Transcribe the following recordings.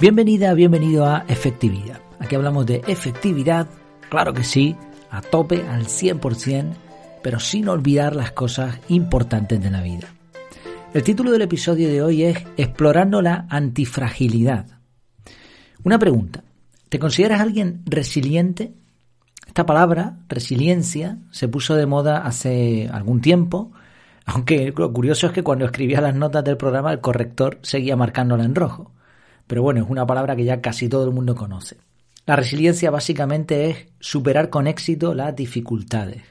Bienvenida, bienvenido a Efectividad. Aquí hablamos de efectividad, claro que sí, a tope, al 100%, pero sin olvidar las cosas importantes de la vida. El título del episodio de hoy es Explorando la antifragilidad. Una pregunta, ¿te consideras alguien resiliente? Esta palabra, resiliencia, se puso de moda hace algún tiempo, aunque lo curioso es que cuando escribía las notas del programa el corrector seguía marcándola en rojo pero bueno, es una palabra que ya casi todo el mundo conoce. La resiliencia básicamente es superar con éxito las dificultades.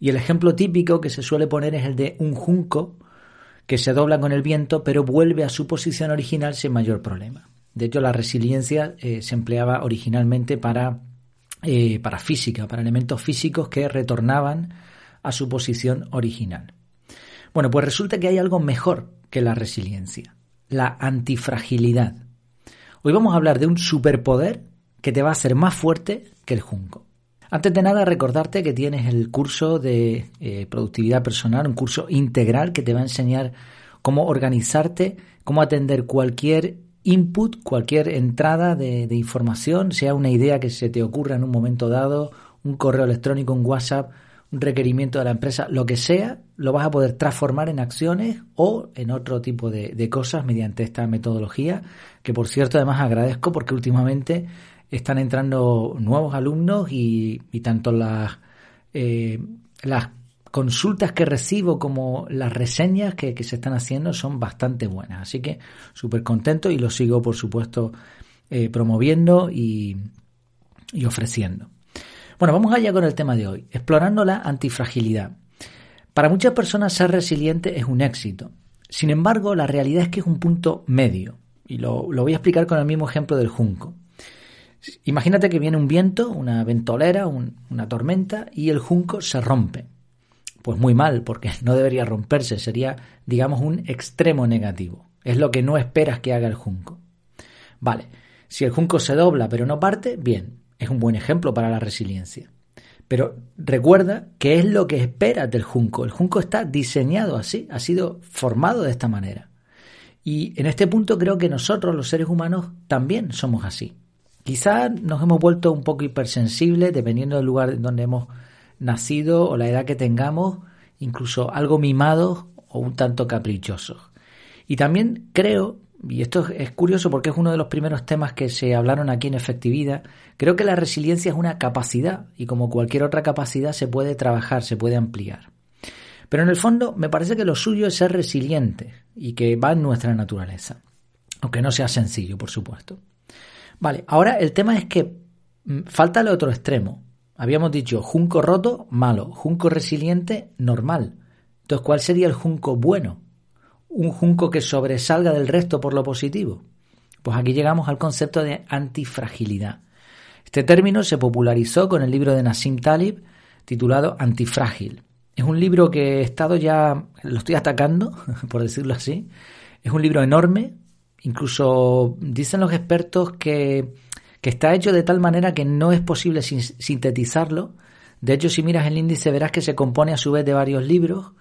Y el ejemplo típico que se suele poner es el de un junco que se dobla con el viento pero vuelve a su posición original sin mayor problema. De hecho, la resiliencia eh, se empleaba originalmente para, eh, para física, para elementos físicos que retornaban a su posición original. Bueno, pues resulta que hay algo mejor que la resiliencia, la antifragilidad. Hoy vamos a hablar de un superpoder que te va a hacer más fuerte que el junco. Antes de nada, recordarte que tienes el curso de eh, productividad personal, un curso integral que te va a enseñar cómo organizarte, cómo atender cualquier input, cualquier entrada de, de, información, sea una idea que se te ocurra en un momento dado, un correo electrónico, un WhatsApp, un requerimiento de la empresa, lo que sea, lo vas a poder transformar en acciones o en otro tipo de, cosas mediante esta metodología, que por cierto además agradezco porque últimamente están entrando nuevos alumnos y, tanto las, eh, las consultas que recibo como las reseñas que, se están haciendo son bastante buenas. Así que súper contento y lo sigo, por supuesto, eh, promoviendo y ofreciendo. Bueno, vamos allá con el tema de hoy, explorando la antifragilidad. Para muchas personas ser resiliente es un éxito. Sin embargo, la realidad es que es un punto medio. Y lo, voy a explicar con el mismo ejemplo del junco. Imagínate que viene un viento, una ventolera, una tormenta y el junco se rompe. Pues muy mal, porque no debería romperse, sería, digamos, un extremo negativo. Es lo que no esperas que haga el junco. Vale, si el junco se dobla pero no parte, bien, es un buen ejemplo para la resiliencia. Pero recuerda que es lo que esperas del junco. El junco está diseñado así, ha sido formado de esta manera. Y en este punto creo que nosotros, los seres humanos, también somos así. Quizás nos hemos vuelto un poco hipersensibles dependiendo del lugar donde hemos nacido o la edad que tengamos, incluso algo mimados o un tanto caprichosos. Y también creo y esto es curioso porque es uno de los primeros temas que se hablaron aquí en efectividad, creo que la resiliencia es una capacidad y como cualquier otra capacidad se puede trabajar, se puede ampliar. Pero en el fondo me parece que lo suyo es ser resiliente y que va en nuestra naturaleza, aunque no sea sencillo, por supuesto. Vale, ahora el tema es que mm, falta el otro extremo. Habíamos dicho junco roto, malo, junco resiliente, normal. Entonces, ¿cuál sería el junco bueno? Un junco que sobresalga del resto por lo positivo? Pues aquí llegamos al concepto de antifragilidad. Este término se popularizó con el libro de Nassim Talib titulado Antifrágil. Es un libro que he estado ya, lo estoy atacando, por decirlo así. Es un libro enorme, incluso dicen los expertos que, que está hecho de tal manera que no es posible sintetizarlo. De hecho, si miras el índice verás que se compone a su vez de varios libros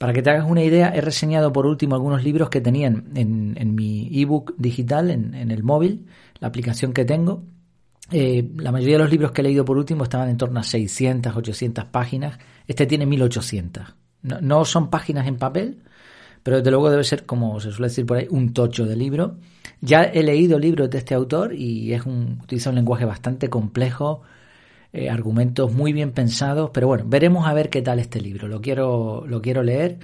para que te hagas una idea, he reseñado por último algunos libros que tenían en, mi ebook digital, en, el móvil, la aplicación que tengo. Eh, la mayoría de los libros que he leído por último estaban en torno a 600, 800 páginas. Este tiene 1800. No, son páginas en papel, pero desde luego debe ser, como se suele decir por ahí, un tocho de libro. Ya he leído libros de este autor y es utiliza un lenguaje bastante complejo, eh, argumentos muy bien pensados, pero bueno, veremos a ver qué tal este libro. Lo quiero, lo quiero leer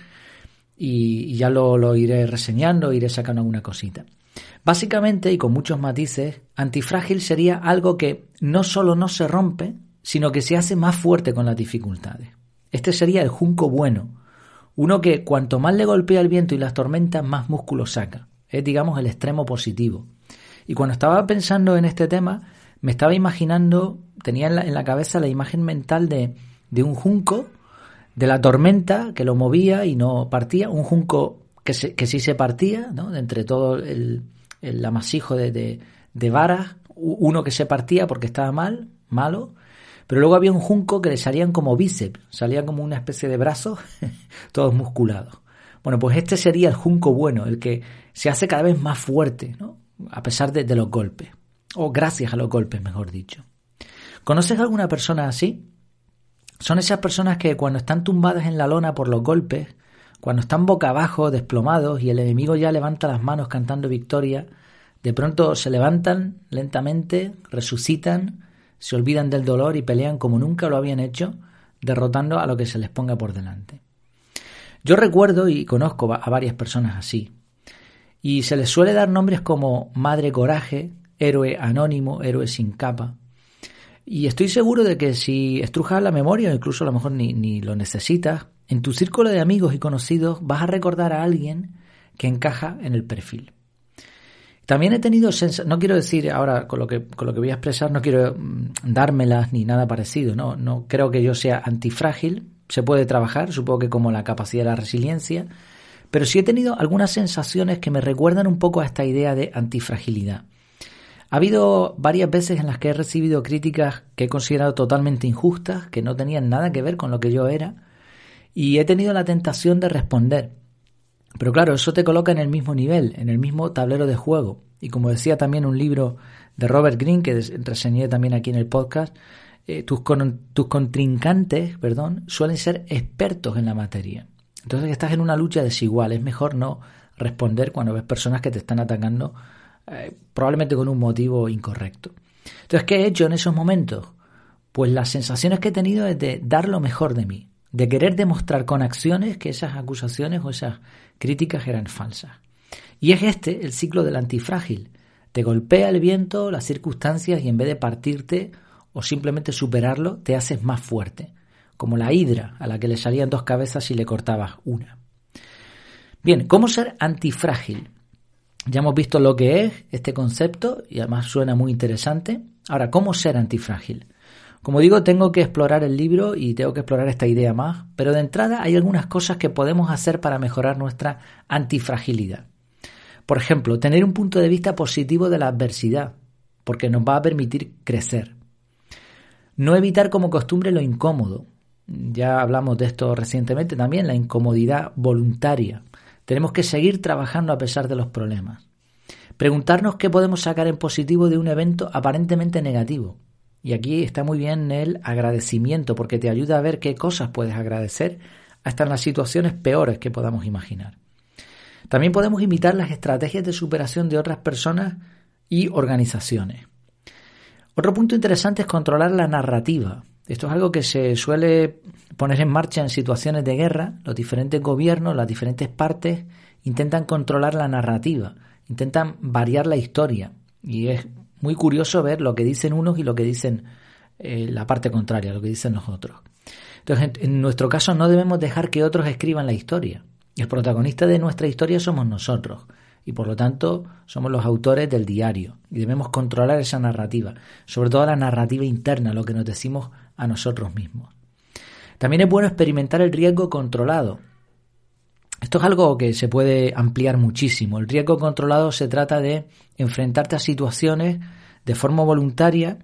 y, ya lo, lo, iré reseñando, iré sacando alguna cosita. Básicamente, y con muchos matices, antifrágil sería algo que no solo no se rompe, sino que se hace más fuerte con las dificultades. Este sería el junco bueno, uno que cuanto más le golpea el viento y las tormentas, más músculo saca. Es, digamos, el extremo positivo. Y cuando estaba pensando en este tema, me estaba imaginando, tenía en la, cabeza la imagen mental de, de, un junco, de la tormenta que lo movía y no partía, un junco que, que sí se partía, ¿no? entre todo el, el amasijo de, de, de varas, uno que se partía porque estaba mal, malo, pero luego había un junco que le salían como bíceps, salían como una especie de brazos, todos musculados. Bueno, pues este sería el junco bueno, el que se hace cada vez más fuerte, ¿no? a pesar de los golpes, o gracias a los golpes, mejor dicho. ¿Conoces alguna persona así? Son esas personas que cuando están tumbadas en la lona por los golpes, cuando están boca abajo, desplomados, y el enemigo ya levanta las manos cantando victoria, de pronto se levantan lentamente, resucitan, se olvidan del dolor y pelean como nunca lo habían hecho, derrotando a lo que se les ponga por delante. Yo recuerdo y conozco a varias personas así, y se les suele dar nombres como Madre Coraje, Héroe Anónimo, Héroe sin capa. Y estoy seguro de que si estrujas la memoria, o incluso a lo mejor ni, ni lo necesitas, en tu círculo de amigos y conocidos vas a recordar a alguien que encaja en el perfil. También he tenido no quiero decir ahora con lo que con lo que voy a expresar no quiero mm, dármelas ni nada parecido, no no creo que yo sea antifrágil, se puede trabajar, supongo que como la capacidad de la resiliencia, pero sí he tenido algunas sensaciones que me recuerdan un poco a esta idea de antifragilidad. Ha habido varias veces en las que he recibido críticas que he considerado totalmente injustas, que no tenían nada que ver con lo que yo era, y he tenido la tentación de responder. Pero claro, eso te coloca en el mismo nivel, en el mismo tablero de juego. Y como decía también un libro de Robert Greene, que reseñé también aquí en el podcast, eh, tus, tus contrincantes perdón, suelen ser expertos en la materia. Entonces estás en una lucha desigual. Es mejor no responder cuando ves personas que te están atacando eh, probablemente con un motivo incorrecto. Entonces, ¿qué he hecho en esos momentos? Pues las sensaciones que he tenido es de dar lo mejor de mí, de querer demostrar con acciones que esas acusaciones o esas críticas eran falsas. Y es este el ciclo del antifrágil. Te golpea el viento, las circunstancias y en vez de partirte o simplemente superarlo, te haces más fuerte, como la hidra a la que le salían dos cabezas y le cortabas una. Bien, ¿cómo ser antifrágil? Ya hemos visto lo que es este concepto y además suena muy interesante. Ahora, ¿cómo ser antifrágil? Como digo, tengo que explorar el libro y tengo que explorar esta idea más, pero de entrada hay algunas cosas que podemos hacer para mejorar nuestra antifragilidad. Por ejemplo, tener un punto de vista positivo de la adversidad, porque nos va a permitir crecer. No evitar como costumbre lo incómodo. Ya hablamos de esto recientemente también, la incomodidad voluntaria. Tenemos que seguir trabajando a pesar de los problemas. Preguntarnos qué podemos sacar en positivo de un evento aparentemente negativo. Y aquí está muy bien el agradecimiento, porque te ayuda a ver qué cosas puedes agradecer hasta en las situaciones peores que podamos imaginar. También podemos imitar las estrategias de superación de otras personas y organizaciones. Otro punto interesante es controlar la narrativa. Esto es algo que se suele poner en marcha en situaciones de guerra. Los diferentes gobiernos, las diferentes partes intentan controlar la narrativa, intentan variar la historia. Y es muy curioso ver lo que dicen unos y lo que dicen eh, la parte contraria, lo que dicen los otros. Entonces, en nuestro caso no debemos dejar que otros escriban la historia. El protagonista de nuestra historia somos nosotros y por lo tanto somos los autores del diario y debemos controlar esa narrativa, sobre todo la narrativa interna, lo que nos decimos a nosotros mismos. También es bueno experimentar el riesgo controlado. Esto es algo que se puede ampliar muchísimo. El riesgo controlado se trata de enfrentarte a situaciones de forma voluntaria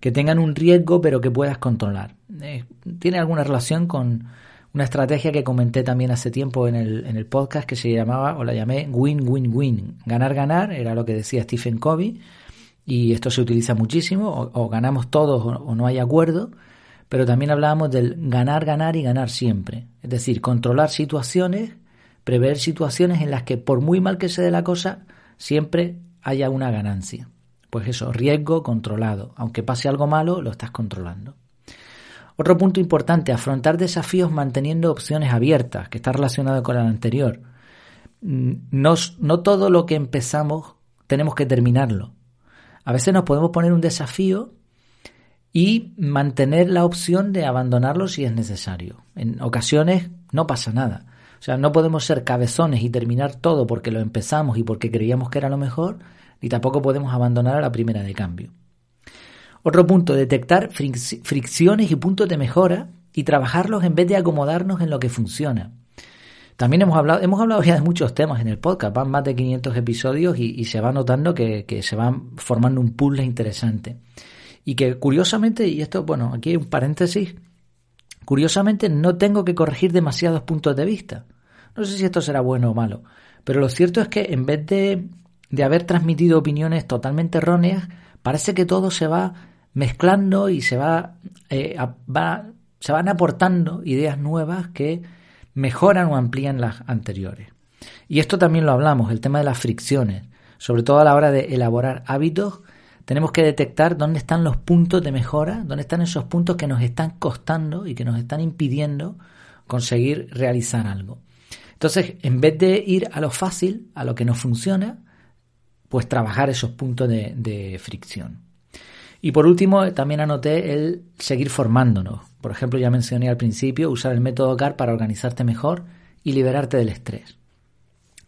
que tengan un riesgo pero que puedas controlar. Eh, tiene alguna relación con una estrategia que comenté también hace tiempo en el, en el podcast que se llamaba, o la llamé win-win-win. Ganar-ganar era lo que decía Stephen Covey y esto se utiliza muchísimo, o, ganamos todos o no hay acuerdo, pero también hablábamos del ganar, ganar y ganar siempre. Es decir, controlar situaciones, prever situaciones en las que por muy mal que se dé la cosa, siempre haya una ganancia. Pues eso, riesgo controlado. Aunque pase algo malo, lo estás controlando. Otro punto importante, afrontar desafíos manteniendo opciones abiertas, que está relacionado con el anterior. Mm, no, no todo lo que empezamos tenemos que terminarlo. A veces nos podemos poner un desafío y mantener la opción de abandonarlo si es necesario. En ocasiones no pasa nada. O sea, no podemos ser cabezones y terminar todo porque lo empezamos y porque creíamos que era lo mejor, ni tampoco podemos abandonar a la primera de cambio. Otro punto, detectar fricciones y puntos de mejora y trabajarlos en vez de acomodarnos en lo que funciona. También hemos hablado, hemos hablado ya de muchos temas en el podcast, van más de 500 episodios y, se va notando que, que, se van formando un puzzle interesante y que curiosamente, y esto, bueno, aquí hay un paréntesis, curiosamente no tengo que corregir demasiados puntos de vista. No sé si esto será bueno o malo, pero lo cierto es que en vez de de haber transmitido opiniones totalmente erróneas, parece que todo se va mezclando y se va, eh, va se van aportando ideas nuevas que mejoran o amplían las anteriores. Y esto también lo hablamos, el tema de las fricciones. Sobre todo a la hora de elaborar hábitos, tenemos que detectar dónde están los puntos de mejora, dónde están esos puntos que nos están costando y que nos están impidiendo conseguir realizar algo. Entonces, en vez de ir a lo fácil, a lo que no funciona, pues trabajar esos puntos de, de fricción. Y por último, también anoté el seguir formándonos. Por ejemplo, ya mencioné al principio, usar el método CAR para organizarte mejor y liberarte del estrés.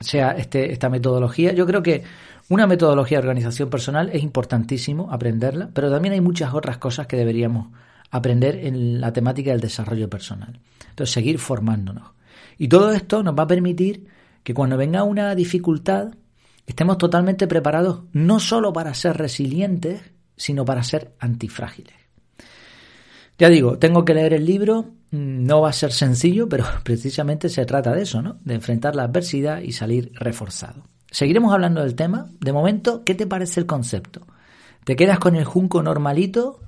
Sea, este, esta metodología, yo creo que una metodología de organización personal es importantísimo aprenderla, pero también hay muchas otras cosas que deberíamos aprender en la temática del desarrollo personal. Entonces, seguir formándonos. Y todo esto nos va a permitir que cuando venga una dificultad estemos totalmente preparados no solo para ser resilientes, sino para ser antifrágiles. Ya digo, tengo que leer el libro, no va a ser sencillo, pero precisamente se trata de eso, ¿no? De enfrentar la adversidad y salir reforzado. Seguiremos hablando del tema. De momento, ¿qué te parece el concepto? ¿Te quedas con el junco normalito?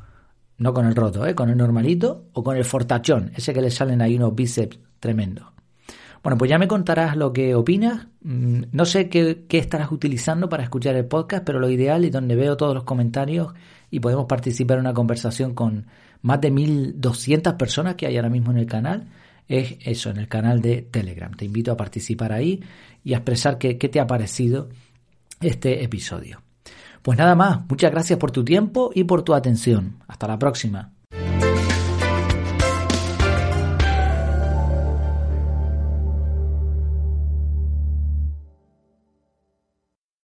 No con el roto, ¿eh? Con el normalito o con el fortachón, ese que le salen ahí unos bíceps tremendos. Bueno, pues ya me contarás lo que opinas. Mm, no sé qué, estarás utilizando para escuchar el podcast, pero lo ideal y donde veo todos los comentarios y podemos participar en una conversación con más de 1.200 personas que hay ahora mismo en el canal, es eso, en el canal de Telegram. Te invito a participar ahí y a expresar qué, qué te ha parecido este episodio. Pues nada más, muchas gracias por tu tiempo y por tu atención. Hasta la próxima.